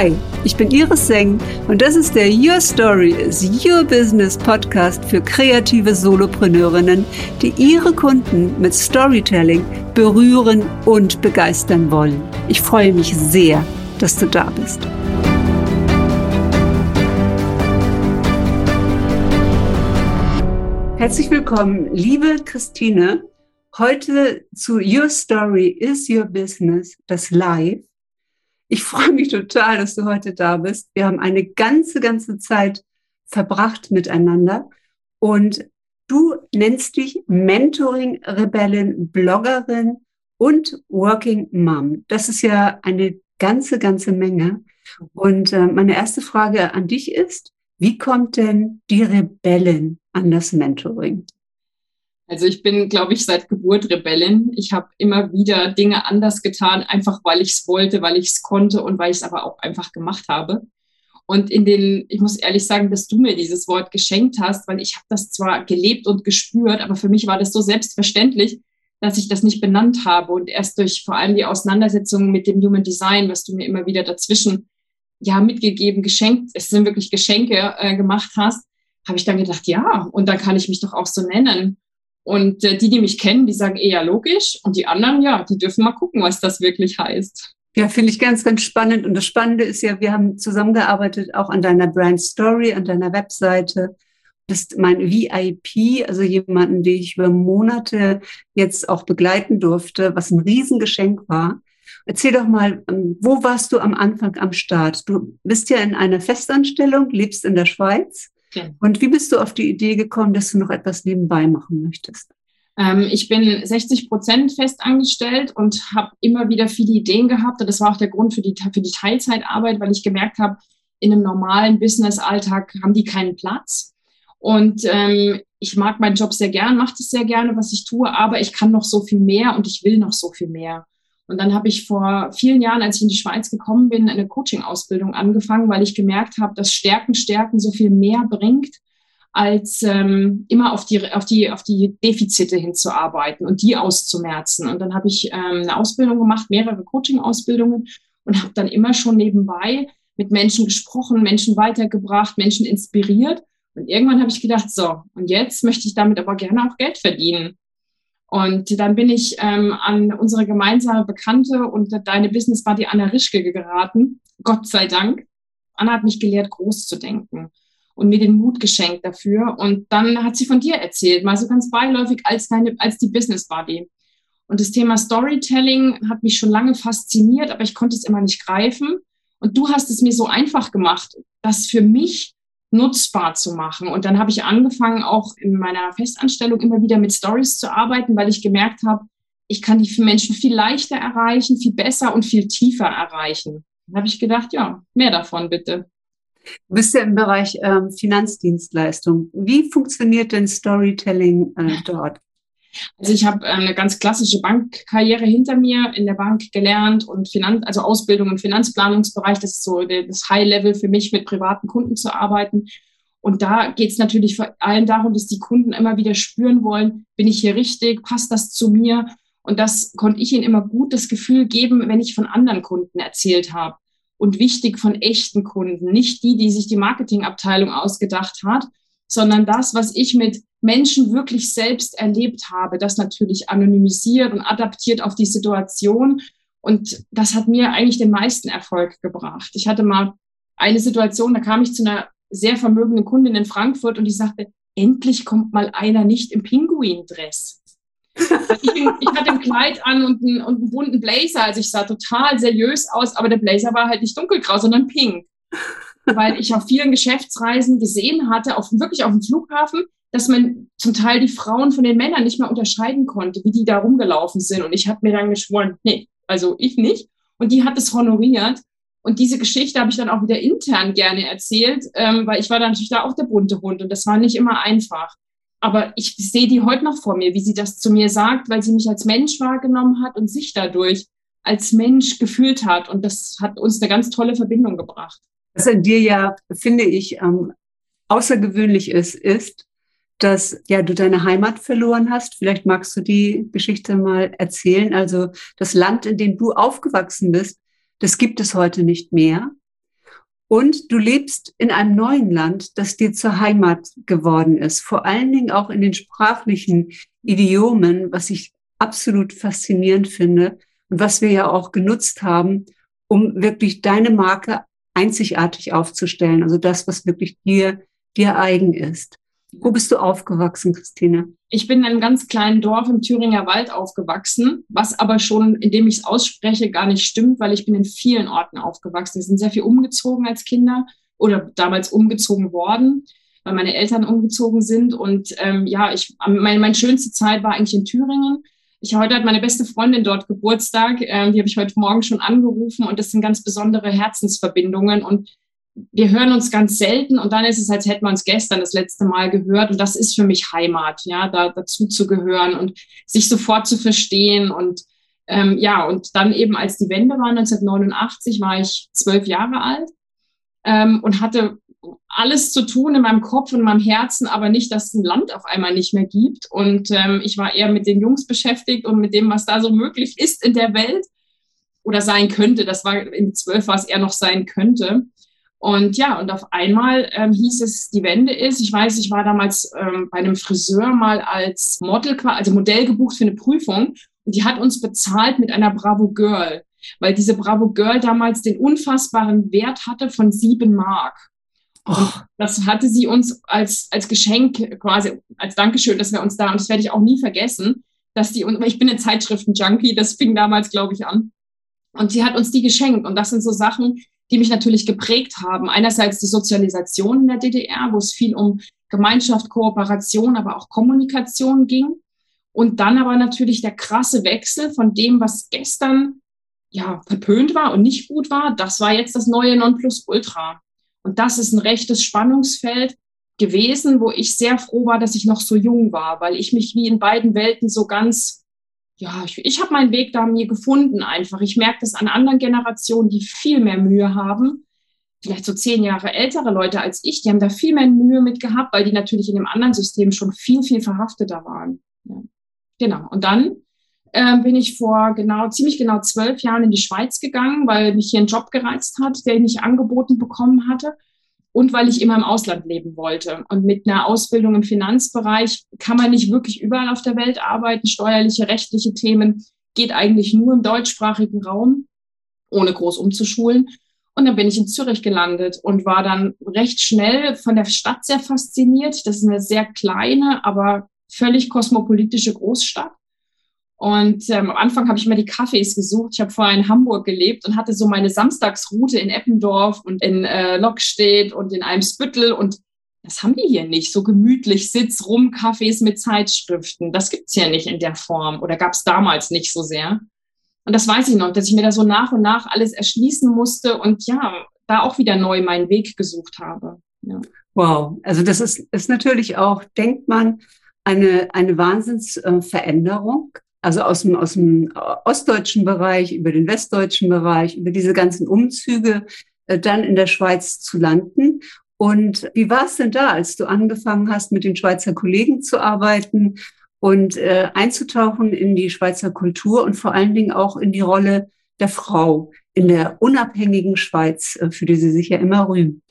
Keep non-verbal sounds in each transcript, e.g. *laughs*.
Hi, ich bin Iris Seng und das ist der Your Story is Your Business Podcast für kreative Solopreneurinnen, die ihre Kunden mit Storytelling berühren und begeistern wollen. Ich freue mich sehr, dass du da bist. Herzlich willkommen, liebe Christine, heute zu Your Story is Your Business, das Live. Ich freue mich total, dass du heute da bist. Wir haben eine ganze, ganze Zeit verbracht miteinander und du nennst dich Mentoring Rebellin, Bloggerin und Working Mom. Das ist ja eine ganze, ganze Menge. Und äh, meine erste Frage an dich ist, wie kommt denn die Rebellin an das Mentoring? Also ich bin, glaube ich, seit Geburt Rebellin. Ich habe immer wieder Dinge anders getan, einfach weil ich es wollte, weil ich es konnte und weil ich es aber auch einfach gemacht habe. Und in den, ich muss ehrlich sagen, dass du mir dieses Wort geschenkt hast, weil ich habe das zwar gelebt und gespürt, aber für mich war das so selbstverständlich, dass ich das nicht benannt habe. Und erst durch vor allem die Auseinandersetzung mit dem Human Design, was du mir immer wieder dazwischen ja mitgegeben, geschenkt, es sind wirklich Geschenke äh, gemacht hast, habe ich dann gedacht, ja, und dann kann ich mich doch auch so nennen. Und äh, die, die mich kennen, die sagen eher logisch. Und die anderen, ja, die dürfen mal gucken, was das wirklich heißt. Ja, finde ich ganz, ganz spannend. Und das Spannende ist ja, wir haben zusammengearbeitet auch an deiner Brand Story, an deiner Webseite. Das ist mein VIP, also jemanden, den ich über Monate jetzt auch begleiten durfte, was ein Riesengeschenk war. Erzähl doch mal, ähm, wo warst du am Anfang am Start? Du bist ja in einer Festanstellung, lebst in der Schweiz. Okay. Und wie bist du auf die Idee gekommen, dass du noch etwas nebenbei machen möchtest? Ähm, ich bin 60 Prozent fest angestellt und habe immer wieder viele Ideen gehabt. Und das war auch der Grund für die, für die Teilzeitarbeit, weil ich gemerkt habe, in einem normalen Business-Alltag haben die keinen Platz. Und ähm, ich mag meinen Job sehr gern, mache es sehr gerne, was ich tue, aber ich kann noch so viel mehr und ich will noch so viel mehr. Und dann habe ich vor vielen Jahren, als ich in die Schweiz gekommen bin, eine Coaching-Ausbildung angefangen, weil ich gemerkt habe, dass Stärken, Stärken so viel mehr bringt, als ähm, immer auf die, auf, die, auf die Defizite hinzuarbeiten und die auszumerzen. Und dann habe ich ähm, eine Ausbildung gemacht, mehrere Coaching-Ausbildungen und habe dann immer schon nebenbei mit Menschen gesprochen, Menschen weitergebracht, Menschen inspiriert. Und irgendwann habe ich gedacht, so, und jetzt möchte ich damit aber gerne auch Geld verdienen. Und dann bin ich ähm, an unsere gemeinsame Bekannte und deine Business Buddy Anna Rischke geraten. Gott sei Dank. Anna hat mich gelehrt, groß zu denken und mir den Mut geschenkt dafür. Und dann hat sie von dir erzählt, mal so ganz beiläufig als deine, als die Business Buddy. Und das Thema Storytelling hat mich schon lange fasziniert, aber ich konnte es immer nicht greifen. Und du hast es mir so einfach gemacht, das für mich nutzbar zu machen. Und dann habe ich angefangen, auch in meiner Festanstellung immer wieder mit Stories zu arbeiten, weil ich gemerkt habe, ich kann die Menschen viel leichter erreichen, viel besser und viel tiefer erreichen. Dann habe ich gedacht, ja, mehr davon bitte. Du bist ja im Bereich ähm, Finanzdienstleistung. Wie funktioniert denn Storytelling äh, dort? Also ich habe ähm, eine ganz klassische Bankkarriere hinter mir in der Bank gelernt und Finanz, also Ausbildung im Finanzplanungsbereich. Das ist so das High Level für mich, mit privaten Kunden zu arbeiten. Und da geht es natürlich vor allem darum, dass die Kunden immer wieder spüren wollen, bin ich hier richtig, passt das zu mir? Und das konnte ich ihnen immer gut das Gefühl geben, wenn ich von anderen Kunden erzählt habe. Und wichtig von echten Kunden, nicht die, die sich die Marketingabteilung ausgedacht hat, sondern das, was ich mit Menschen wirklich selbst erlebt habe, das natürlich anonymisiert und adaptiert auf die Situation. Und das hat mir eigentlich den meisten Erfolg gebracht. Ich hatte mal eine Situation, da kam ich zu einer sehr vermögenden Kundin in Frankfurt und die sagte, endlich kommt mal einer nicht im Pinguin-Dress. Ich, ich, hatte ein Kleid an und einen, und einen bunten Blazer, also ich sah total seriös aus, aber der Blazer war halt nicht dunkelgrau, sondern pink. Weil ich auf vielen Geschäftsreisen gesehen hatte, auf, wirklich auf dem Flughafen, dass man zum Teil die Frauen von den Männern nicht mehr unterscheiden konnte, wie die da rumgelaufen sind. Und ich habe mir dann geschworen, nee, also ich nicht. Und die hat es honoriert. Und diese Geschichte habe ich dann auch wieder intern gerne erzählt, ähm, weil ich war dann natürlich da auch der bunte Hund und das war nicht immer einfach. Aber ich sehe die heute noch vor mir, wie sie das zu mir sagt, weil sie mich als Mensch wahrgenommen hat und sich dadurch als Mensch gefühlt hat. Und das hat uns eine ganz tolle Verbindung gebracht. Was an dir ja, finde ich, ähm, außergewöhnlich ist, ist, dass ja du deine Heimat verloren hast. Vielleicht magst du die Geschichte mal erzählen. Also das Land, in dem du aufgewachsen bist, das gibt es heute nicht mehr. Und du lebst in einem neuen Land, das dir zur Heimat geworden ist. Vor allen Dingen auch in den sprachlichen Idiomen, was ich absolut faszinierend finde und was wir ja auch genutzt haben, um wirklich deine Marke einzigartig aufzustellen. Also das, was wirklich dir, dir eigen ist. Wo bist du aufgewachsen, Christine? Ich bin in einem ganz kleinen Dorf im Thüringer Wald aufgewachsen, was aber schon, indem ich es ausspreche, gar nicht stimmt, weil ich bin in vielen Orten aufgewachsen. Wir sind sehr viel umgezogen als Kinder oder damals umgezogen worden, weil meine Eltern umgezogen sind. Und ähm, ja, ich, meine, meine schönste Zeit war eigentlich in Thüringen. Ich heute hat meine beste Freundin dort Geburtstag. Ähm, die habe ich heute Morgen schon angerufen und das sind ganz besondere Herzensverbindungen und wir hören uns ganz selten und dann ist es, als hätten wir uns gestern das letzte Mal gehört und das ist für mich Heimat, ja, da dazu zu gehören und sich sofort zu verstehen und ähm, ja, und dann eben als die Wende war 1989, war ich zwölf Jahre alt ähm, und hatte alles zu tun in meinem Kopf und in meinem Herzen, aber nicht, dass es ein Land auf einmal nicht mehr gibt. Und ähm, ich war eher mit den Jungs beschäftigt und mit dem, was da so möglich ist in der Welt oder sein könnte. Das war in zwölf, was er noch sein könnte. Und ja, und auf einmal ähm, hieß es, die Wende ist. Ich weiß, ich war damals ähm, bei einem Friseur mal als Model, also Modell gebucht für eine Prüfung. Und die hat uns bezahlt mit einer Bravo Girl, weil diese Bravo Girl damals den unfassbaren Wert hatte von sieben Mark. Und das hatte sie uns als, als Geschenk quasi, als Dankeschön, dass wir uns da, und das werde ich auch nie vergessen, dass die, und ich bin eine Zeitschriften-Junkie, das fing damals, glaube ich, an. Und sie hat uns die geschenkt. Und das sind so Sachen, die mich natürlich geprägt haben. Einerseits die Sozialisation in der DDR, wo es viel um Gemeinschaft, Kooperation, aber auch Kommunikation ging. Und dann aber natürlich der krasse Wechsel von dem, was gestern ja verpönt war und nicht gut war, das war jetzt das neue Nonplusultra. Und das ist ein rechtes Spannungsfeld gewesen, wo ich sehr froh war, dass ich noch so jung war, weil ich mich wie in beiden Welten so ganz, ja, ich, ich habe meinen Weg da mir gefunden einfach. Ich merke das an anderen Generationen, die viel mehr Mühe haben, vielleicht so zehn Jahre ältere Leute als ich, die haben da viel mehr Mühe mit gehabt, weil die natürlich in dem anderen System schon viel, viel verhafteter waren. Ja. Genau. Und dann äh, bin ich vor genau, ziemlich genau zwölf Jahren in die Schweiz gegangen, weil mich hier ein Job gereizt hat, der ich nicht angeboten bekommen hatte und weil ich immer im Ausland leben wollte. Und mit einer Ausbildung im Finanzbereich kann man nicht wirklich überall auf der Welt arbeiten. Steuerliche, rechtliche Themen geht eigentlich nur im deutschsprachigen Raum, ohne groß umzuschulen. Und dann bin ich in Zürich gelandet und war dann recht schnell von der Stadt sehr fasziniert. Das ist eine sehr kleine, aber völlig kosmopolitische Großstadt. Und ähm, am Anfang habe ich immer die Cafés gesucht. Ich habe vorher in Hamburg gelebt und hatte so meine Samstagsroute in Eppendorf und in äh, Lockstedt und in Eimsbüttel. Und das haben die hier nicht. So gemütlich Sitz rum, Cafés mit Zeitschriften. Das gibt's hier nicht in der Form oder gab's damals nicht so sehr. Und das weiß ich noch, dass ich mir da so nach und nach alles erschließen musste und ja, da auch wieder neu meinen Weg gesucht habe. Ja. Wow, also das ist, ist natürlich auch, denkt man, eine, eine Wahnsinnsveränderung also aus dem, aus dem ostdeutschen Bereich, über den westdeutschen Bereich, über diese ganzen Umzüge, äh, dann in der Schweiz zu landen. Und wie war es denn da, als du angefangen hast, mit den Schweizer Kollegen zu arbeiten und äh, einzutauchen in die Schweizer Kultur und vor allen Dingen auch in die Rolle der Frau in der unabhängigen Schweiz, äh, für die sie sich ja immer rühmen?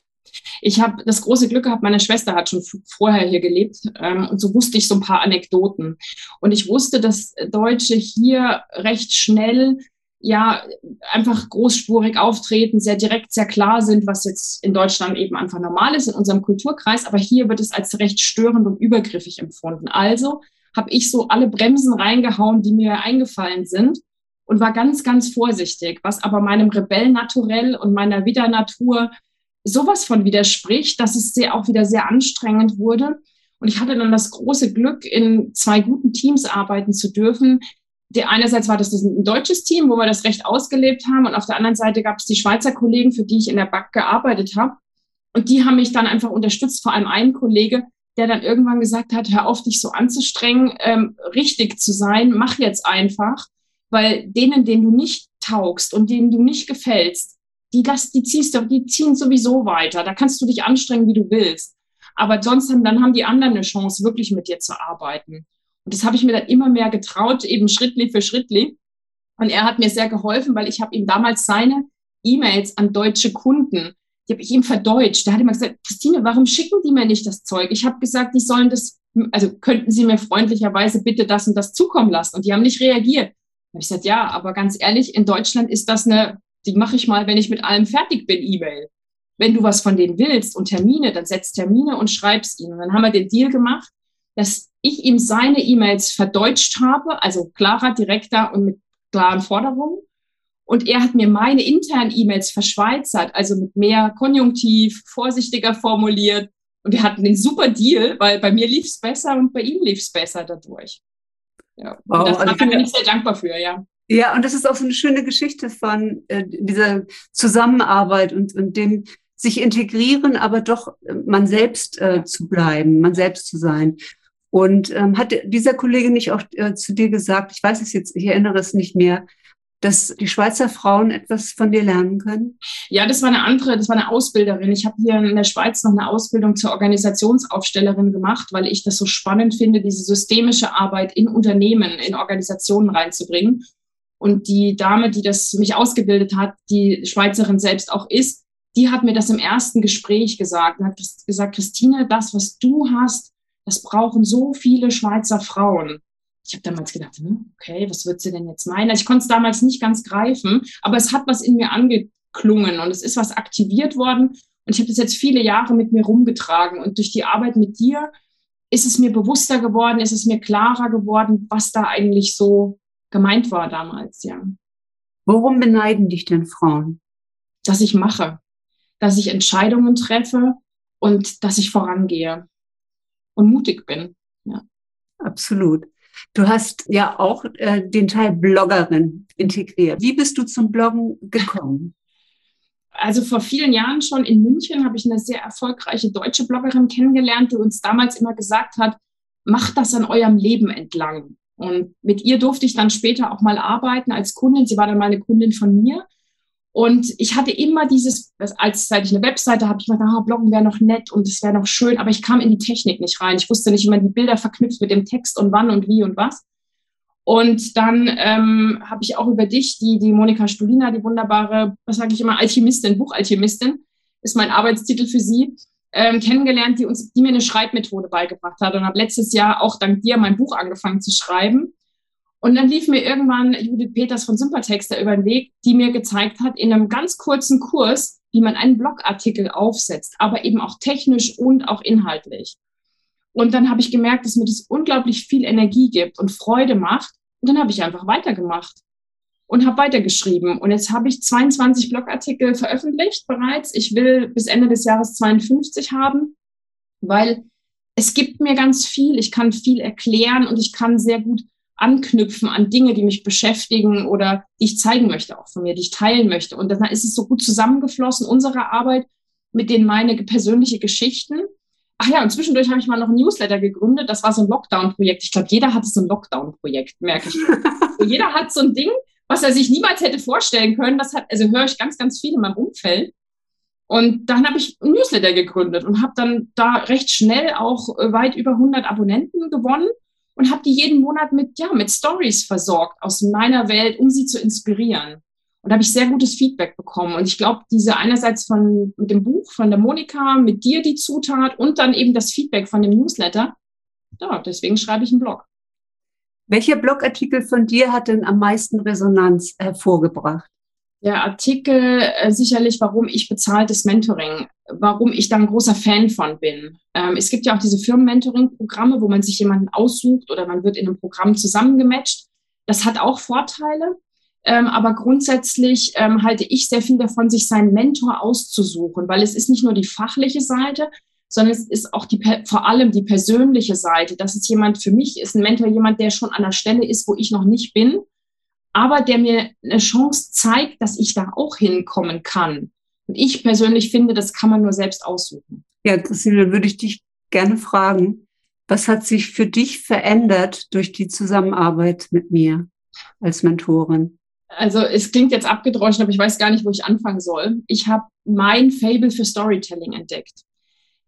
Ich habe das große Glück gehabt, meine Schwester hat schon vorher hier gelebt ähm, und so wusste ich so ein paar Anekdoten. Und ich wusste, dass Deutsche hier recht schnell ja einfach großspurig auftreten, sehr direkt, sehr klar sind, was jetzt in Deutschland eben einfach normal ist in unserem Kulturkreis, aber hier wird es als recht störend und übergriffig empfunden. Also habe ich so alle Bremsen reingehauen, die mir eingefallen sind und war ganz, ganz vorsichtig, was aber meinem Rebellnaturell und meiner Widernatur sowas von widerspricht, dass es sehr, auch wieder sehr anstrengend wurde. Und ich hatte dann das große Glück, in zwei guten Teams arbeiten zu dürfen. Der einerseits war das ein deutsches Team, wo wir das Recht ausgelebt haben, und auf der anderen Seite gab es die Schweizer Kollegen, für die ich in der BAC gearbeitet habe. Und die haben mich dann einfach unterstützt, vor allem ein Kollege, der dann irgendwann gesagt hat, hör auf, dich so anzustrengen, ähm, richtig zu sein, mach jetzt einfach, weil denen, denen du nicht taugst und denen du nicht gefällst, die, das, die, ziehst du, die ziehen sowieso weiter. Da kannst du dich anstrengen, wie du willst. Aber sonst haben, dann haben die anderen eine Chance, wirklich mit dir zu arbeiten. Und das habe ich mir dann immer mehr getraut, eben Schrittli für Schrittli. Und er hat mir sehr geholfen, weil ich habe ihm damals seine E-Mails an deutsche Kunden, die habe ich ihm verdeutscht. Da hat immer gesagt, Christine, warum schicken die mir nicht das Zeug? Ich habe gesagt, die sollen das, also könnten Sie mir freundlicherweise bitte das und das zukommen lassen. Und die haben nicht reagiert. Da habe ich gesagt, ja, aber ganz ehrlich, in Deutschland ist das eine, die mache ich mal, wenn ich mit allem fertig bin, E-Mail. Wenn du was von denen willst und Termine, dann setz Termine und schreib's ihnen. Und dann haben wir den Deal gemacht, dass ich ihm seine E-Mails verdeutscht habe, also klarer, direkter und mit klaren Forderungen. Und er hat mir meine internen E-Mails verschweizert, also mit mehr Konjunktiv, vorsichtiger formuliert. Und wir hatten den super Deal, weil bei mir lief es besser und bei ihm lief es besser dadurch. Ja. Wow, und das also bin ich sehr dankbar für, ja. Ja, und das ist auch so eine schöne Geschichte von äh, dieser Zusammenarbeit und, und dem sich integrieren, aber doch äh, man selbst äh, zu bleiben, man selbst zu sein. Und ähm, hat dieser Kollege nicht auch äh, zu dir gesagt, ich weiß es jetzt, ich erinnere es nicht mehr, dass die Schweizer Frauen etwas von dir lernen können? Ja, das war eine andere, das war eine Ausbilderin. Ich habe hier in der Schweiz noch eine Ausbildung zur Organisationsaufstellerin gemacht, weil ich das so spannend finde, diese systemische Arbeit in Unternehmen, in Organisationen reinzubringen. Und die Dame, die das mich ausgebildet hat, die Schweizerin selbst auch ist, die hat mir das im ersten Gespräch gesagt und hat gesagt, Christine, das, was du hast, das brauchen so viele Schweizer Frauen ich habe damals gedacht, hm, okay, was wird sie denn jetzt meinen? Also ich konnte es damals nicht ganz greifen, aber es hat was in mir angeklungen und es ist was aktiviert worden. Und ich habe das jetzt viele Jahre mit mir rumgetragen. Und durch die Arbeit mit dir ist es mir bewusster geworden, ist es mir klarer geworden, was da eigentlich so gemeint war damals, ja. Worum beneiden dich denn Frauen? Dass ich mache, dass ich Entscheidungen treffe und dass ich vorangehe und mutig bin. Ja. Absolut. Du hast ja auch äh, den Teil Bloggerin integriert. Wie bist du zum Bloggen gekommen? *laughs* Also vor vielen Jahren schon in München habe ich eine sehr erfolgreiche deutsche Bloggerin kennengelernt, die uns damals immer gesagt hat, macht das an eurem Leben entlang. Und mit ihr durfte ich dann später auch mal arbeiten als Kundin. Sie war dann mal eine Kundin von mir. Und ich hatte immer dieses, als seit ich eine Webseite habe, ich gedacht, ah, Bloggen wäre noch nett und es wäre noch schön, aber ich kam in die Technik nicht rein. Ich wusste nicht, wie man die Bilder verknüpft mit dem Text und wann und wie und was. Und dann ähm, habe ich auch über dich, die, die Monika Stulina, die wunderbare, was sage ich immer, Alchemistin, Buchalchemistin, ist mein Arbeitstitel für sie, ähm, kennengelernt, die uns, die mir eine Schreibmethode beigebracht hat und habe letztes Jahr auch dank dir mein Buch angefangen zu schreiben. Und dann lief mir irgendwann Judith Peters von Sympathexter über den Weg, die mir gezeigt hat, in einem ganz kurzen Kurs, wie man einen Blogartikel aufsetzt, aber eben auch technisch und auch inhaltlich. Und dann habe ich gemerkt, dass mir das unglaublich viel Energie gibt und Freude macht. Und dann habe ich einfach weitergemacht und habe weitergeschrieben. Und jetzt habe ich 22 Blogartikel veröffentlicht bereits. Ich will bis Ende des Jahres 52 haben, weil es gibt mir ganz viel. Ich kann viel erklären und ich kann sehr gut anknüpfen an Dinge, die mich beschäftigen oder die ich zeigen möchte auch von mir, die ich teilen möchte. Und dann ist es so gut zusammengeflossen, unsere Arbeit mit denen meine persönliche Geschichten. Ach ja, und zwischendurch habe ich mal noch ein Newsletter gegründet. Das war so ein Lockdown-Projekt. Ich glaube, jeder hat so ein Lockdown-Projekt, merke ich. *laughs* jeder hat so ein Ding, was er sich niemals hätte vorstellen können. Das hat, also höre ich ganz, ganz viel in meinem Umfeld. Und dann habe ich ein Newsletter gegründet und habe dann da recht schnell auch äh, weit über 100 Abonnenten gewonnen und habe die jeden Monat mit, ja, mit Stories versorgt aus meiner Welt, um sie zu inspirieren. Und da habe ich sehr gutes Feedback bekommen. Und ich glaube, diese einerseits von mit dem Buch von der Monika, mit dir die Zutat und dann eben das Feedback von dem Newsletter. Ja, deswegen schreibe ich einen Blog. Welcher Blogartikel von dir hat denn am meisten Resonanz hervorgebracht? Der Artikel äh, sicherlich, warum ich bezahltes Mentoring, warum ich da ein großer Fan von bin. Ähm, es gibt ja auch diese Firmen-Mentoring-Programme, wo man sich jemanden aussucht oder man wird in einem Programm zusammengematcht. Das hat auch Vorteile, ähm, aber grundsätzlich ähm, halte ich sehr viel davon, sich seinen Mentor auszusuchen, weil es ist nicht nur die fachliche Seite, sondern es ist auch die, vor allem die persönliche Seite. Das ist jemand, für mich ist ein Mentor jemand, der schon an der Stelle ist, wo ich noch nicht bin aber der mir eine Chance zeigt, dass ich da auch hinkommen kann. Und ich persönlich finde, das kann man nur selbst aussuchen. Ja, Christine, würde ich dich gerne fragen, was hat sich für dich verändert durch die Zusammenarbeit mit mir als Mentorin? Also es klingt jetzt abgedroschen, aber ich weiß gar nicht, wo ich anfangen soll. Ich habe mein Fable für Storytelling entdeckt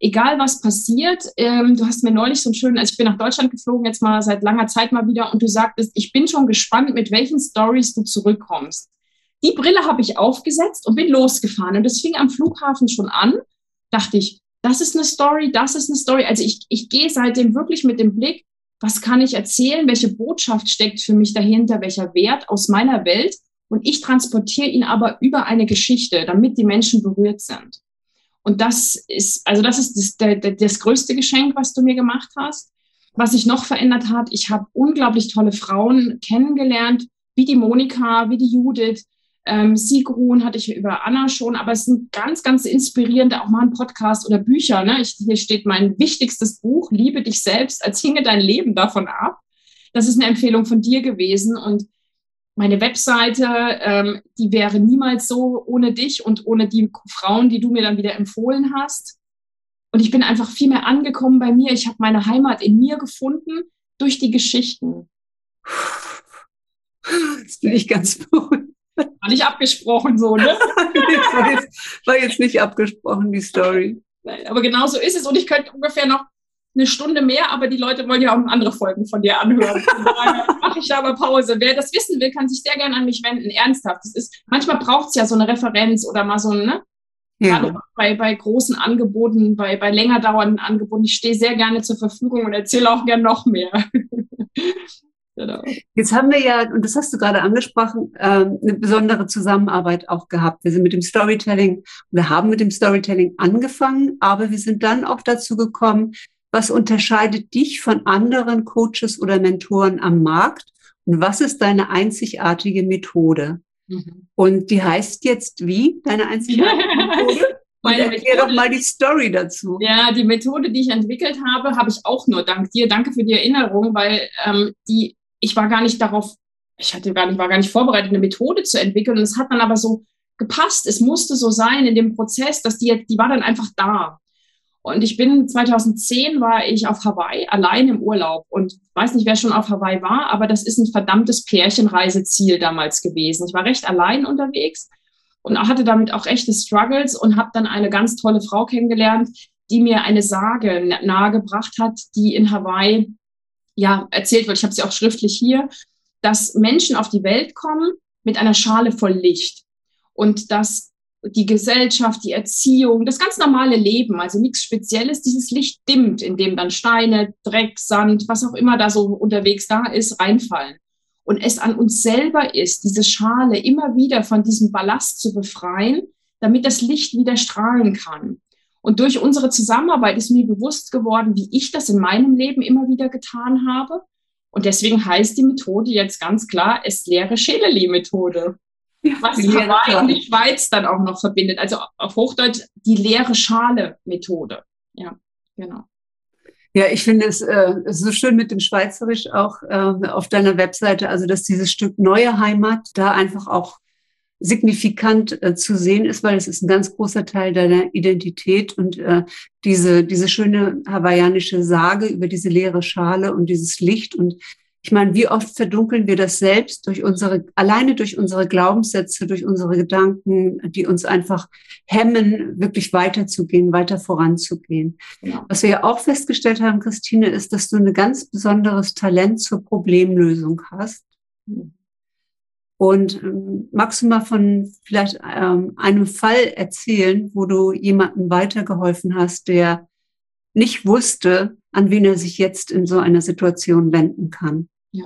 egal was passiert, ähm, du hast mir neulich so einen schönen, also ich bin nach Deutschland geflogen, jetzt mal seit langer Zeit mal wieder, und du sagtest, ich bin schon gespannt, mit welchen Stories du zurückkommst. Die Brille habe ich aufgesetzt und bin losgefahren. Und das fing am Flughafen schon an. Dachte ich, das ist eine Story, das ist eine Story. Also ich, ich gehe seitdem wirklich mit dem Blick, was kann ich erzählen, welche Botschaft steckt für mich dahinter, welcher Wert aus meiner Welt. Und ich transportiere ihn aber über eine Geschichte, damit die Menschen berührt sind. Und das ist, also das ist das, das, größte Geschenk, was du mir gemacht hast. Was sich noch verändert hat, ich habe unglaublich tolle Frauen kennengelernt, wie die Monika, wie die Judith, ähm, Sigrun hatte ich über Anna schon, aber es sind ganz, ganz inspirierende, auch mal ein Podcast oder Bücher. Ne? Ich, hier steht mein wichtigstes Buch, Liebe dich selbst, als hinge dein Leben davon ab. Das ist eine Empfehlung von dir gewesen und meine Webseite, ähm, die wäre niemals so ohne dich und ohne die Frauen, die du mir dann wieder empfohlen hast. Und ich bin einfach viel mehr angekommen bei mir. Ich habe meine Heimat in mir gefunden durch die Geschichten. Das bin ich ganz beruhigt. War nicht abgesprochen so, ne? *laughs* war, jetzt, war jetzt nicht abgesprochen, die Story. Nein, aber genau so ist es. Und ich könnte ungefähr noch eine Stunde mehr, aber die Leute wollen ja auch andere Folgen von dir anhören. *laughs* mache ich da aber Pause. Wer das wissen will, kann sich sehr gerne an mich wenden. Ernsthaft. Das ist, manchmal braucht es ja so eine Referenz oder mal so ein, ne? Ja. bei, bei großen Angeboten, bei, bei länger dauernden Angeboten. Ich stehe sehr gerne zur Verfügung und erzähle auch gerne noch mehr. *laughs* Genau. Jetzt haben wir ja, und das hast du gerade angesprochen, ähm, eine besondere Zusammenarbeit auch gehabt. Wir sind mit dem Storytelling, wir haben mit dem Storytelling angefangen, aber wir sind dann auch dazu gekommen, was unterscheidet dich von anderen Coaches oder Mentoren am Markt und was ist deine einzigartige Methode? Mhm. Und die heißt jetzt wie, deine einzigartige *laughs* Methode? Und erklär doch mal die Story dazu. Ja, die Methode, die ich entwickelt habe, habe ich auch nur dank dir. Danke für die Erinnerung, weil ähm, die ich war gar nicht darauf, ich hatte gar nicht, war gar nicht vorbereitet, eine Methode zu entwickeln. Und es hat dann aber so gepasst. Es musste so sein in dem Prozess, dass die, die war dann einfach da. Und ich bin 2010 war ich auf Hawaii allein im Urlaub und weiß nicht, wer schon auf Hawaii war, aber das ist ein verdammtes Pärchenreiseziel damals gewesen. Ich war recht allein unterwegs und hatte damit auch echte Struggles und habe dann eine ganz tolle Frau kennengelernt, die mir eine Sage nahegebracht hat, die in Hawaii ja, erzählt wird, ich habe sie auch schriftlich hier, dass Menschen auf die Welt kommen mit einer Schale voll Licht und dass die Gesellschaft, die Erziehung, das ganz normale Leben, also nichts Spezielles, dieses Licht dimmt, indem dann Steine, Dreck, Sand, was auch immer da so unterwegs da ist, reinfallen. Und es an uns selber ist, diese Schale immer wieder von diesem Ballast zu befreien, damit das Licht wieder strahlen kann. Und durch unsere Zusammenarbeit ist mir bewusst geworden, wie ich das in meinem Leben immer wieder getan habe. Und deswegen heißt die Methode jetzt ganz klar Estlere Scheleli-Methode. Was Hawaii und die Schweiz dann auch noch verbindet. Also auf Hochdeutsch die leere Schale-Methode. Ja, genau. Ja, ich finde es äh, so schön mit dem Schweizerisch auch äh, auf deiner Webseite, also dass dieses Stück neue Heimat da einfach auch signifikant äh, zu sehen ist, weil es ist ein ganz großer Teil deiner Identität und äh, diese, diese schöne hawaiianische Sage über diese leere Schale und dieses Licht und ich meine, wie oft verdunkeln wir das selbst durch unsere, alleine durch unsere Glaubenssätze, durch unsere Gedanken, die uns einfach hemmen, wirklich weiterzugehen, weiter voranzugehen. Ja. Was wir ja auch festgestellt haben, Christine, ist, dass du ein ganz besonderes Talent zur Problemlösung hast. Und ähm, magst du mal von vielleicht ähm, einem Fall erzählen, wo du jemandem weitergeholfen hast, der nicht wusste, an wen er sich jetzt in so einer Situation wenden kann? Ja,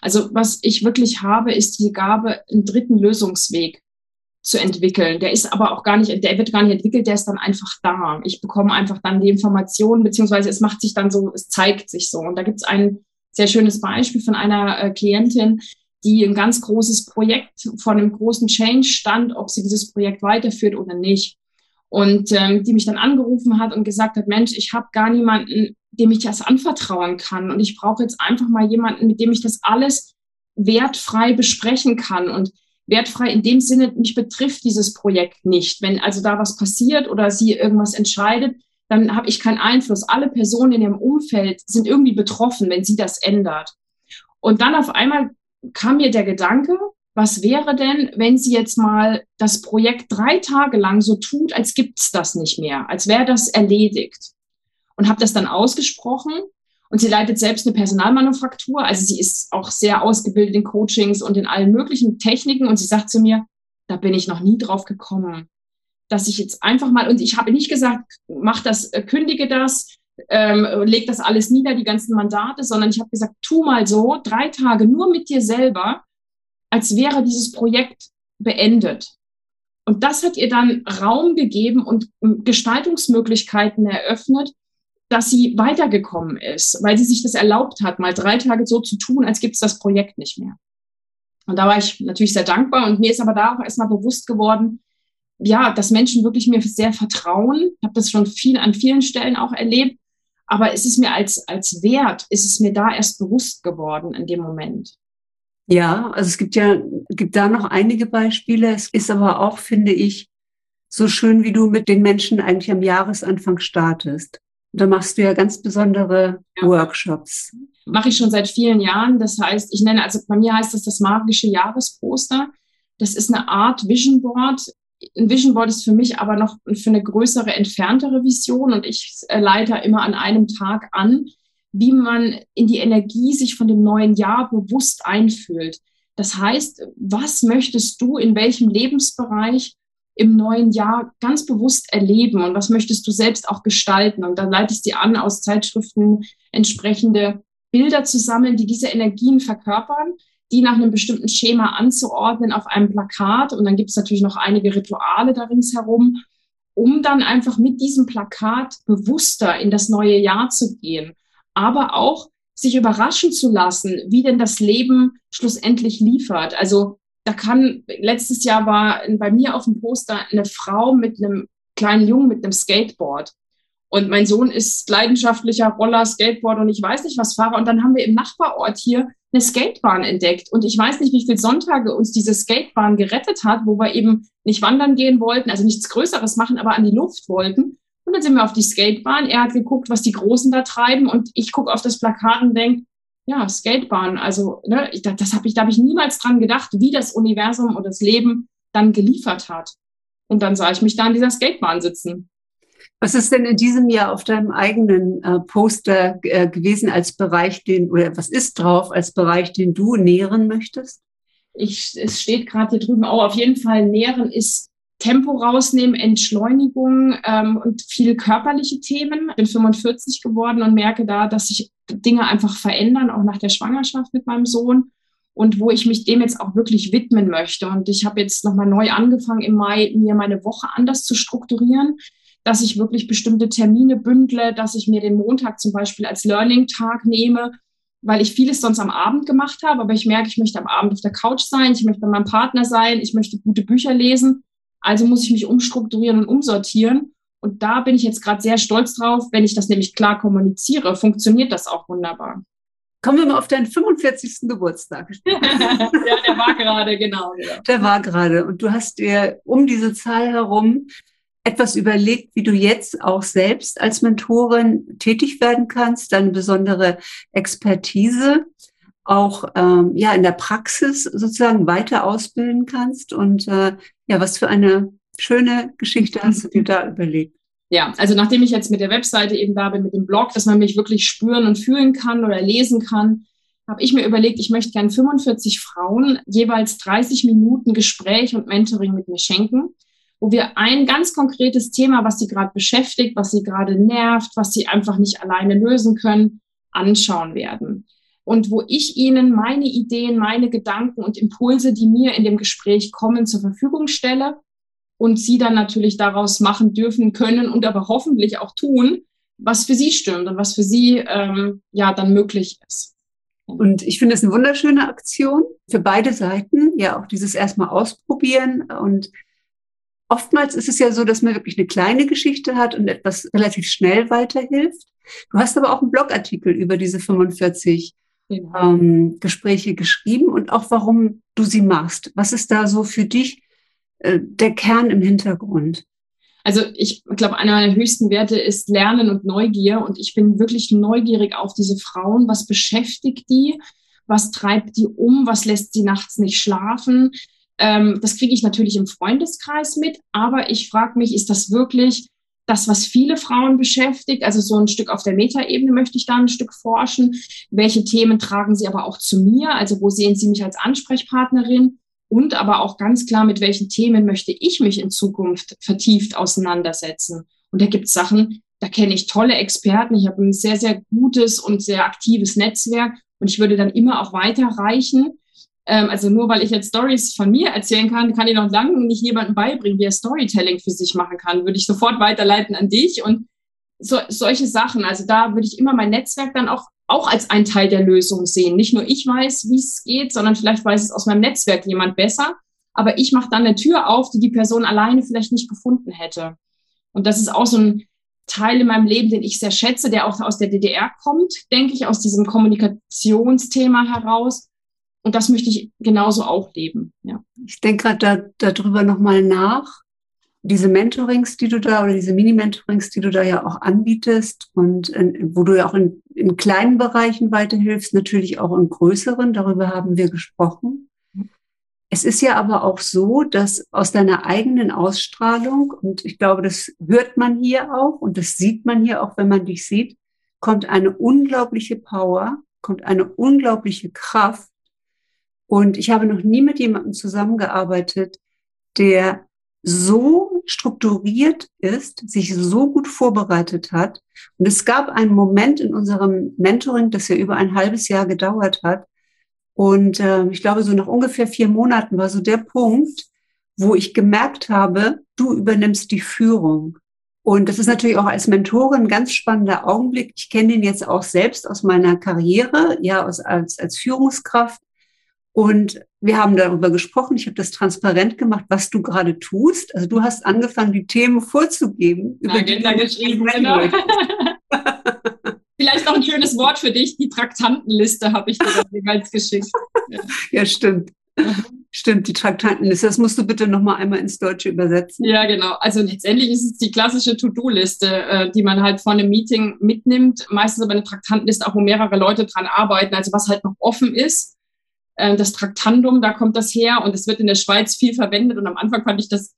also was ich wirklich habe, ist die Gabe, einen dritten Lösungsweg zu entwickeln. Der ist aber auch gar nicht, der wird gar nicht entwickelt, der ist dann einfach da. Ich bekomme einfach dann die Informationen, beziehungsweise es macht sich dann so, es zeigt sich so. Und da gibt es ein sehr schönes Beispiel von einer äh, Klientin, die ein ganz großes Projekt von einem großen Change stand, ob sie dieses Projekt weiterführt oder nicht. Und ähm, die mich dann angerufen hat und gesagt hat, Mensch, ich habe gar niemanden, dem ich das anvertrauen kann. Und ich brauche jetzt einfach mal jemanden, mit dem ich das alles wertfrei besprechen kann. Und wertfrei in dem Sinne, mich betrifft dieses Projekt nicht. Wenn also da was passiert oder sie irgendwas entscheidet, dann habe ich keinen Einfluss. Alle Personen in ihrem Umfeld sind irgendwie betroffen, wenn sie das ändert. Und dann auf einmal kam mir der Gedanke, was wäre denn, wenn sie jetzt mal das Projekt drei Tage lang so tut, als gibt's das nicht mehr, als wäre das erledigt. Und habe das dann ausgesprochen. Und sie leitet selbst eine Personalmanufaktur. Also sie ist auch sehr ausgebildet in Coachings und in allen möglichen Techniken. Und sie sagt zu mir, da bin ich noch nie drauf gekommen, dass ich jetzt einfach mal, und ich habe nicht gesagt, mach das, äh, kündige das, ähm, leg das alles nieder, die ganzen Mandate, sondern ich habe gesagt, tu mal so, drei Tage nur mit dir selber, als wäre dieses Projekt beendet. Und das hat ihr dann Raum gegeben und ähm, Gestaltungsmöglichkeiten eröffnet, dass sie weitergekommen ist, weil sie sich das erlaubt hat, mal drei Tage so zu tun, als gibt es das Projekt nicht mehr. Und da war ich natürlich sehr dankbar und mir ist aber da auch erstmal bewusst geworden, ja, dass Menschen wirklich mir sehr vertrauen. Ich habe das schon viel an vielen Stellen auch erlebt, aber es ist mir als, als Wert, ist es mir da erst bewusst geworden in dem Moment. Ja, also es gibt ja, gibt da noch einige Beispiele. Es ist aber auch, finde ich, so schön, wie du mit den Menschen eigentlich am Jahresanfang startest. Da machst du ja ganz besondere ja. Workshops. Mache ich schon seit vielen Jahren. Das heißt, ich nenne, also bei mir heißt das das magische Jahresposter. Das ist eine Art Vision Board. Ein Vision Board ist für mich aber noch für eine größere, entferntere Vision und ich äh, leite immer an einem Tag an, wie man in die Energie sich von dem neuen Jahr bewusst einfühlt. Das heißt, was möchtest du in welchem Lebensbereich im neuen Jahr ganz bewusst erleben und was möchtest du selbst auch gestalten? Und dann leite ich dir an, aus Zeitschriften entsprechende Bilder zu sammeln, die diese Energien verkörpern, die nach einem bestimmten Schema anzuordnen auf einem Plakat. Und dann gibt es natürlich noch einige Rituale da ringsherum, um dann einfach mit diesem Plakat bewusster in das neue Jahr zu gehen aber auch sich überraschen zu lassen, wie denn das Leben schlussendlich liefert. Also da kann, letztes Jahr war bei mir auf dem Poster eine Frau mit einem kleinen Jungen mit einem Skateboard. Und mein Sohn ist leidenschaftlicher Roller, Skateboard und ich weiß nicht was Fahrer. Und dann haben wir im Nachbarort hier eine Skatebahn entdeckt. Und ich weiß nicht, wie viele Sonntage uns diese Skatebahn gerettet hat, wo wir eben nicht wandern gehen wollten, also nichts Größeres machen, aber an die Luft wollten. Und dann sind wir auf die Skatebahn. Er hat geguckt, was die Großen da treiben. Und ich gucke auf das Plakat und denke, ja, Skatebahn. Also, ne, das habe ich, da habe ich niemals dran gedacht, wie das Universum und das Leben dann geliefert hat. Und dann sah ich mich da an dieser Skatebahn sitzen. Was ist denn in diesem Jahr auf deinem eigenen äh, Poster äh, gewesen als Bereich, den, oder was ist drauf als Bereich, den du nähren möchtest? Ich, es steht gerade hier drüben auch, auf jeden Fall nähren ist Tempo rausnehmen, Entschleunigung ähm, und viel körperliche Themen. Ich bin 45 geworden und merke da, dass sich Dinge einfach verändern, auch nach der Schwangerschaft mit meinem Sohn und wo ich mich dem jetzt auch wirklich widmen möchte. Und ich habe jetzt nochmal neu angefangen im Mai, mir meine Woche anders zu strukturieren, dass ich wirklich bestimmte Termine bündle, dass ich mir den Montag zum Beispiel als Learning-Tag nehme, weil ich vieles sonst am Abend gemacht habe, aber ich merke, ich möchte am Abend auf der Couch sein, ich möchte bei meinem Partner sein, ich möchte gute Bücher lesen also muss ich mich umstrukturieren und umsortieren. Und da bin ich jetzt gerade sehr stolz drauf. Wenn ich das nämlich klar kommuniziere, funktioniert das auch wunderbar. Kommen wir mal auf deinen 45. Geburtstag. *laughs* ja, der war gerade, genau. Ja. Der war gerade. Und du hast dir um diese Zahl herum etwas überlegt, wie du jetzt auch selbst als Mentorin tätig werden kannst, deine besondere Expertise auch ähm, ja in der Praxis sozusagen weiter ausbilden kannst. Und äh, ja, was für eine schöne Geschichte hast du dir da überlegt? Ja, also nachdem ich jetzt mit der Webseite eben da bin, mit dem Blog, dass man mich wirklich spüren und fühlen kann oder lesen kann, habe ich mir überlegt, ich möchte gerne 45 Frauen jeweils 30 Minuten Gespräch und Mentoring mit mir schenken, wo wir ein ganz konkretes Thema, was sie gerade beschäftigt, was sie gerade nervt, was sie einfach nicht alleine lösen können, anschauen werden und wo ich Ihnen meine Ideen, meine Gedanken und Impulse, die mir in dem Gespräch kommen, zur Verfügung stelle und Sie dann natürlich daraus machen dürfen können und aber hoffentlich auch tun, was für Sie stimmt und was für Sie ähm, ja dann möglich ist. Und ich finde es eine wunderschöne Aktion für beide Seiten, ja auch dieses erstmal ausprobieren und Oftmals ist es ja so, dass man wirklich eine kleine Geschichte hat und etwas relativ schnell weiterhilft. Du hast aber auch einen Blogartikel über diese 45 ähm, Gespräche geschrieben und auch warum du sie machst. Was ist da so für dich äh, der Kern im Hintergrund? Also ich glaube, einer meiner höchsten Werte ist Lernen und Neugier. Und ich bin wirklich neugierig auf diese Frauen. Was beschäftigt die? Was treibt die um? Was lässt sie nachts nicht schlafen? Ähm, das kriege ich natürlich im Freundeskreis mit. Aber ich frage mich, ist das wirklich das, was viele Frauen beschäftigt. Also so ein Stück auf der Metaebene möchte ich da ein Stück forschen. Welche Themen tragen sie aber auch zu mir? Also wo sehen sie mich als Ansprechpartnerin? und aber auch ganz klar, mit welchen Themen möchte ich mich in Zukunft vertieft auseinandersetzen. Und da gibt es Sachen, da kenne ich tolle Experten, ich habe ein sehr, sehr gutes und sehr aktives Netzwerk und ich würde dann immer auch weiterreichen. Ähm, also nur weil ich jetzt Stories von mir erzählen kann, kann ich noch lange nicht jemandem beibringen, wie er Storytelling für sich machen kann. Würde ich sofort weiterleiten an dich und so, solche Sachen. Also da würde ich immer mein Netzwerk dann auch, auch als ein Teil der Lösung sehen. Nicht nur ich weiß, wie es geht, sondern vielleicht weiß es aus meinem Netzwerk jemand besser. Aber ich mache dann eine Tür auf, die die Person alleine vielleicht nicht gefunden hätte. Und das ist auch so ein Teil in meinem Leben, den ich sehr schätze, der auch aus der DDR kommt, denke ich, aus diesem Kommunikationsthema heraus. Und das möchte ich genauso auch leben. Ja. Ich denke gerade da, darüber nochmal nach. Diese Mentorings, die du da oder diese Mini-Mentorings, die du da ja auch anbietest und in, wo du ja auch in, in kleinen Bereichen weiterhilfst, natürlich auch in größeren, darüber haben wir gesprochen. Es ist ja aber auch so, dass aus deiner eigenen Ausstrahlung, und ich glaube, das hört man hier auch und das sieht man hier auch, wenn man dich sieht, kommt eine unglaubliche Power, kommt eine unglaubliche Kraft. Und ich habe noch nie mit jemandem zusammengearbeitet, der so strukturiert ist, sich so gut vorbereitet hat. Und es gab einen Moment in unserem Mentoring, das ja über ein halbes Jahr gedauert hat, und äh, ich glaube, so nach ungefähr vier Monaten war so der Punkt, wo ich gemerkt habe, du übernimmst die Führung. Und das ist natürlich auch als Mentorin ein ganz spannender Augenblick. Ich kenne den jetzt auch selbst aus meiner Karriere, ja, aus, als, als Führungskraft. Und wir haben darüber gesprochen. Ich habe das transparent gemacht, was du gerade tust. Also du hast angefangen, die Themen vorzugeben. Über die du geschrieben, genau. *laughs* Vielleicht noch ein schönes Wort für dich. Die Traktantenliste habe ich dir dann jeweils geschickt. Ja, *laughs* ja stimmt. Stimmt, die Traktantenliste. Das musst du bitte noch mal einmal ins Deutsche übersetzen. Ja, genau. Also letztendlich ist es die klassische To-Do-Liste, äh, die man halt vor einem Meeting mitnimmt. Meistens aber eine Traktantenliste, auch wo mehrere Leute dran arbeiten. Also was halt noch offen ist. Äh, das Traktandum, da kommt das her und es wird in der Schweiz viel verwendet. Und am Anfang fand ich das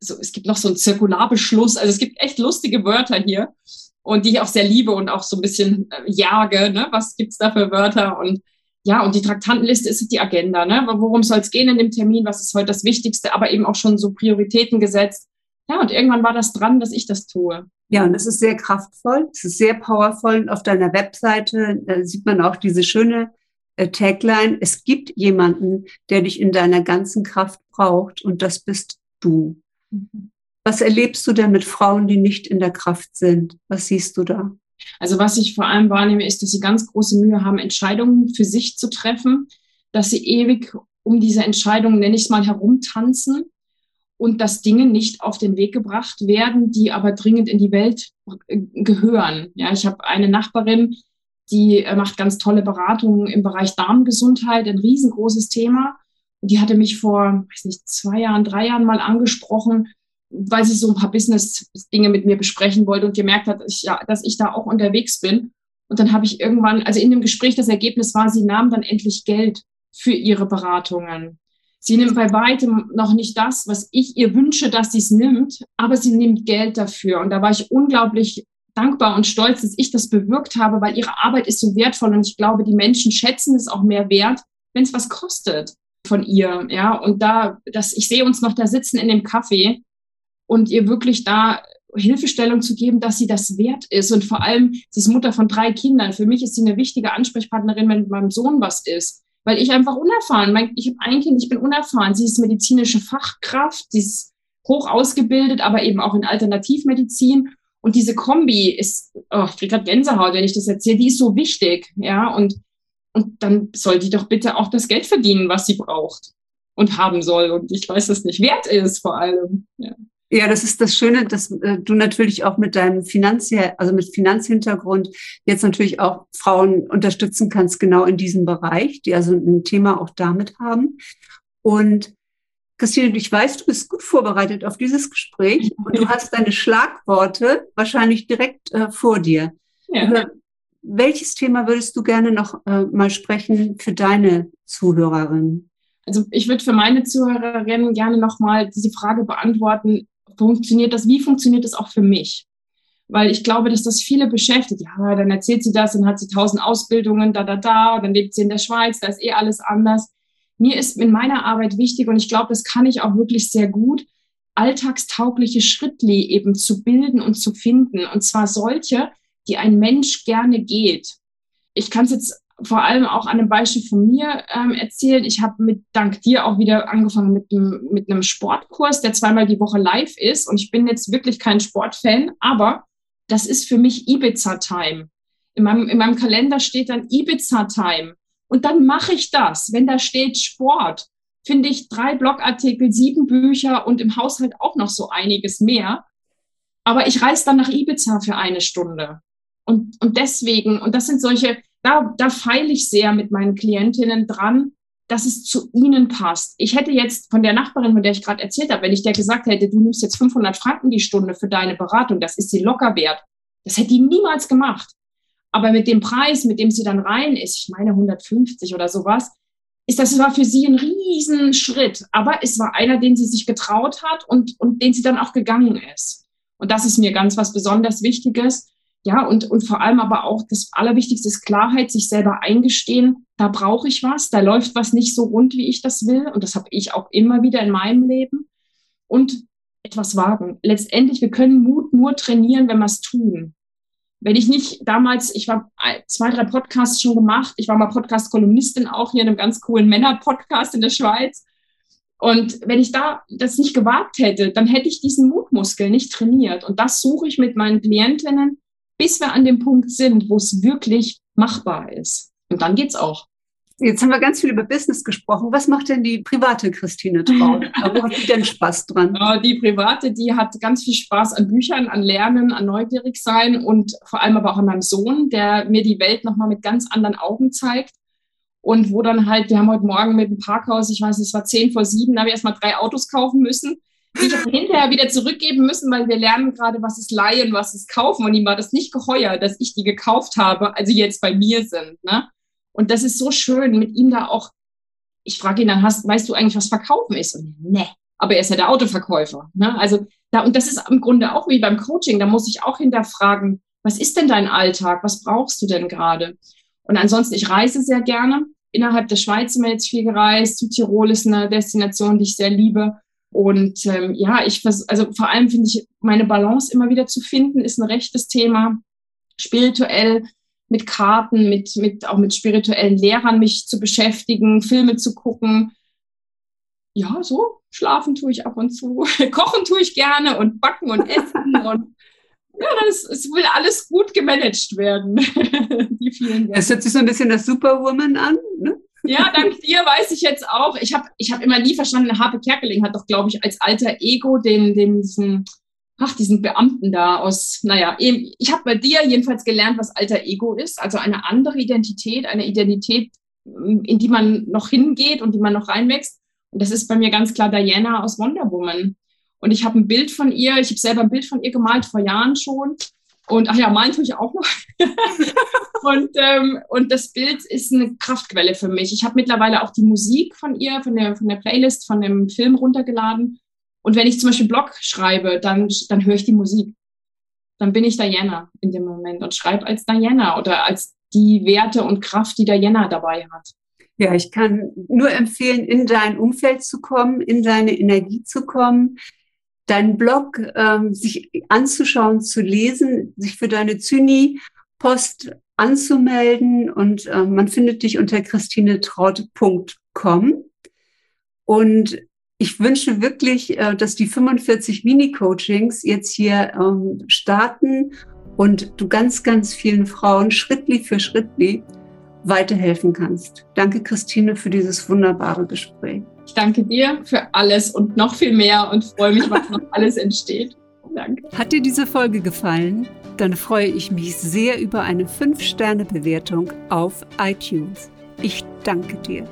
so, es gibt noch so einen Zirkularbeschluss. Also es gibt echt lustige Wörter hier und die ich auch sehr liebe und auch so ein bisschen äh, jage. Ne? Was gibt's da für Wörter? Und ja, und die Traktantenliste ist die Agenda. Ne? Worum soll es gehen in dem Termin? Was ist heute das Wichtigste? Aber eben auch schon so Prioritäten gesetzt. Ja, und irgendwann war das dran, dass ich das tue. Ja, und es ist sehr kraftvoll, es ist sehr powerful. Und auf deiner Webseite sieht man auch diese schöne Tagline. Es gibt jemanden, der dich in deiner ganzen Kraft braucht und das bist du. Mhm. Was erlebst du denn mit Frauen, die nicht in der Kraft sind? Was siehst du da? Also was ich vor allem wahrnehme, ist, dass sie ganz große Mühe haben, Entscheidungen für sich zu treffen, dass sie ewig um diese Entscheidungen, nenne ich es mal, herumtanzen und dass Dinge nicht auf den Weg gebracht werden, die aber dringend in die Welt äh, gehören. Ja, ich habe eine Nachbarin, die äh, macht ganz tolle Beratungen im Bereich Darmgesundheit, ein riesengroßes Thema. Die hatte mich vor, weiß nicht, zwei Jahren, drei Jahren mal angesprochen weil sie so ein paar Business-Dinge mit mir besprechen wollte und gemerkt hat, dass ich, ja, dass ich da auch unterwegs bin. Und dann habe ich irgendwann, also in dem Gespräch, das Ergebnis war, sie nahm dann endlich Geld für ihre Beratungen. Sie nimmt bei weitem noch nicht das, was ich ihr wünsche, dass sie es nimmt, aber sie nimmt Geld dafür. Und da war ich unglaublich dankbar und stolz, dass ich das bewirkt habe, weil ihre Arbeit ist so wertvoll und ich glaube, die Menschen schätzen es auch mehr wert, wenn es was kostet von ihr. Ja, und da, dass ich sehe uns noch da sitzen in dem Café und ihr wirklich da Hilfestellung zu geben, dass sie das wert ist. Und vor allem, sie ist Mutter von drei Kindern. Für mich ist sie eine wichtige Ansprechpartnerin, wenn mit meinem Sohn was ist. Weil ich einfach unerfahren, ich habe ein Kind, ich bin unerfahren. Sie ist medizinische Fachkraft, sie ist hoch ausgebildet, aber eben auch in Alternativmedizin. Und diese Kombi ist, oh, ich kriege gerade Gänsehaut, wenn ich das erzähle, die ist so wichtig. Ja, und, und dann soll die doch bitte auch das Geld verdienen, was sie braucht und haben soll. Und ich weiß, dass nicht wert ist vor allem. Ja. Ja, das ist das Schöne, dass äh, du natürlich auch mit deinem Finanziell, also mit Finanzhintergrund jetzt natürlich auch Frauen unterstützen kannst, genau in diesem Bereich, die also ein Thema auch damit haben. Und Christine, ich weiß, du bist gut vorbereitet auf dieses Gespräch und du hast deine Schlagworte wahrscheinlich direkt äh, vor dir. Ja. Über welches Thema würdest du gerne noch äh, mal sprechen für deine Zuhörerinnen? Also ich würde für meine Zuhörerinnen gerne noch mal diese Frage beantworten, funktioniert das, wie funktioniert das auch für mich? Weil ich glaube, dass das viele beschäftigt. Ja, dann erzählt sie das, dann hat sie tausend Ausbildungen, da, da, da, dann lebt sie in der Schweiz, da ist eh alles anders. Mir ist in meiner Arbeit wichtig und ich glaube, das kann ich auch wirklich sehr gut, alltagstaugliche Schrittli eben zu bilden und zu finden. Und zwar solche, die ein Mensch gerne geht. Ich kann es jetzt vor allem auch an einem Beispiel von mir ähm, erzählen. Ich habe mit dank dir auch wieder angefangen mit, einem mit einem Sportkurs, der zweimal die Woche live ist. Und ich bin jetzt wirklich kein Sportfan, aber das ist für mich Ibiza-Time. In meinem, in meinem Kalender steht dann Ibiza-Time. Und dann mache ich das. Wenn da steht Sport, finde ich drei Blogartikel, sieben Bücher und im Haushalt auch noch so einiges mehr. Aber ich reise dann nach Ibiza für eine Stunde. Und, und deswegen, und das sind solche, da, da feile ich sehr mit meinen Klientinnen dran, dass es zu ihnen passt. Ich hätte jetzt von der Nachbarin, von der ich gerade erzählt habe, wenn ich der gesagt hätte, du nimmst jetzt 500 Franken die Stunde für deine Beratung, das ist sie locker wert. Das hätte die niemals gemacht. Aber mit dem Preis, mit dem sie dann rein ist, ich meine 150 oder sowas, ist das war für sie ein Riesenschritt. Aber es war einer, den sie sich getraut hat und, und den sie dann auch gegangen ist. Und das ist mir ganz was besonders Wichtiges. Ja, und, und vor allem aber auch das Allerwichtigste ist Klarheit, sich selber eingestehen, da brauche ich was, da läuft was nicht so rund, wie ich das will. Und das habe ich auch immer wieder in meinem Leben. Und etwas wagen. Letztendlich, wir können Mut nur trainieren, wenn wir es tun. Wenn ich nicht damals, ich war zwei, drei Podcasts schon gemacht, ich war mal Podcast-Kolumnistin auch hier in einem ganz coolen Männer-Podcast in der Schweiz. Und wenn ich da das nicht gewagt hätte, dann hätte ich diesen Mutmuskel nicht trainiert. Und das suche ich mit meinen Klientinnen, bis wir an dem Punkt sind, wo es wirklich machbar ist. Und dann geht's auch. Jetzt haben wir ganz viel über Business gesprochen. Was macht denn die private Christine Traut? *laughs* Wo hat die denn Spaß dran? Die private, die hat ganz viel Spaß an Büchern, an Lernen, an neugierig sein und vor allem aber auch an meinem Sohn, der mir die Welt nochmal mit ganz anderen Augen zeigt. Und wo dann halt, wir haben heute Morgen mit dem Parkhaus, ich weiß, es war zehn vor sieben, da habe ich erstmal drei Autos kaufen müssen die ich hinterher wieder zurückgeben müssen, weil wir lernen gerade, was ist leihen, was ist kaufen. Und ihm war das nicht geheuer, dass ich die gekauft habe, also jetzt bei mir sind. Ne? Und das ist so schön, mit ihm da auch, ich frage ihn dann, hast, weißt du eigentlich, was verkaufen ist? Und ne, aber er ist ja der Autoverkäufer. Ne? Also da, und das ist im Grunde auch wie beim Coaching, da muss ich auch hinterfragen, was ist denn dein Alltag? Was brauchst du denn gerade? Und ansonsten, ich reise sehr gerne. Innerhalb der Schweiz sind wir jetzt viel gereist. Südtirol ist eine Destination, die ich sehr liebe. Und ähm, ja, ich also vor allem finde ich, meine Balance immer wieder zu finden, ist ein rechtes Thema. Spirituell mit Karten, mit, mit auch mit spirituellen Lehrern mich zu beschäftigen, Filme zu gucken. Ja, so schlafen tue ich ab und zu, *laughs* kochen tue ich gerne und backen und essen *laughs* und ja, das, es will alles gut gemanagt werden. *laughs* Die vielen Es hört sich so ein bisschen das Superwoman an, ne? Ja, dank dir weiß ich jetzt auch. Ich habe ich hab immer nie verstanden, Harpe Kerkeling hat doch, glaube ich, als alter Ego den, den diesen, ach, diesen Beamten da aus, naja, eben, ich habe bei dir jedenfalls gelernt, was alter Ego ist. Also eine andere Identität, eine Identität, in die man noch hingeht und die man noch reinwächst. Und das ist bei mir ganz klar Diana aus Wonder Woman. Und ich habe ein Bild von ihr, ich habe selber ein Bild von ihr gemalt vor Jahren schon. Und ach ja, malen tue ich auch noch. *laughs* und, ähm, und das Bild ist eine Kraftquelle für mich. Ich habe mittlerweile auch die Musik von ihr, von der, von der Playlist, von dem Film runtergeladen. Und wenn ich zum Beispiel Blog schreibe, dann, dann höre ich die Musik. Dann bin ich Diana in dem Moment und schreibe als Diana oder als die Werte und Kraft, die Diana dabei hat. Ja, ich kann nur empfehlen, in dein Umfeld zu kommen, in deine Energie zu kommen, deinen Blog ähm, sich anzuschauen, zu lesen, sich für deine Zyni-Post anzumelden und äh, man findet dich unter christinetraut.com. Und ich wünsche wirklich, äh, dass die 45 Mini-Coachings jetzt hier ähm, starten und du ganz, ganz vielen Frauen Schrittli für Schrittli weiterhelfen kannst. Danke, Christine, für dieses wunderbare Gespräch. Ich danke dir für alles und noch viel mehr und freue mich, was noch alles entsteht. Danke. Hat dir diese Folge gefallen? Dann freue ich mich sehr über eine 5-Sterne-Bewertung auf iTunes. Ich danke dir.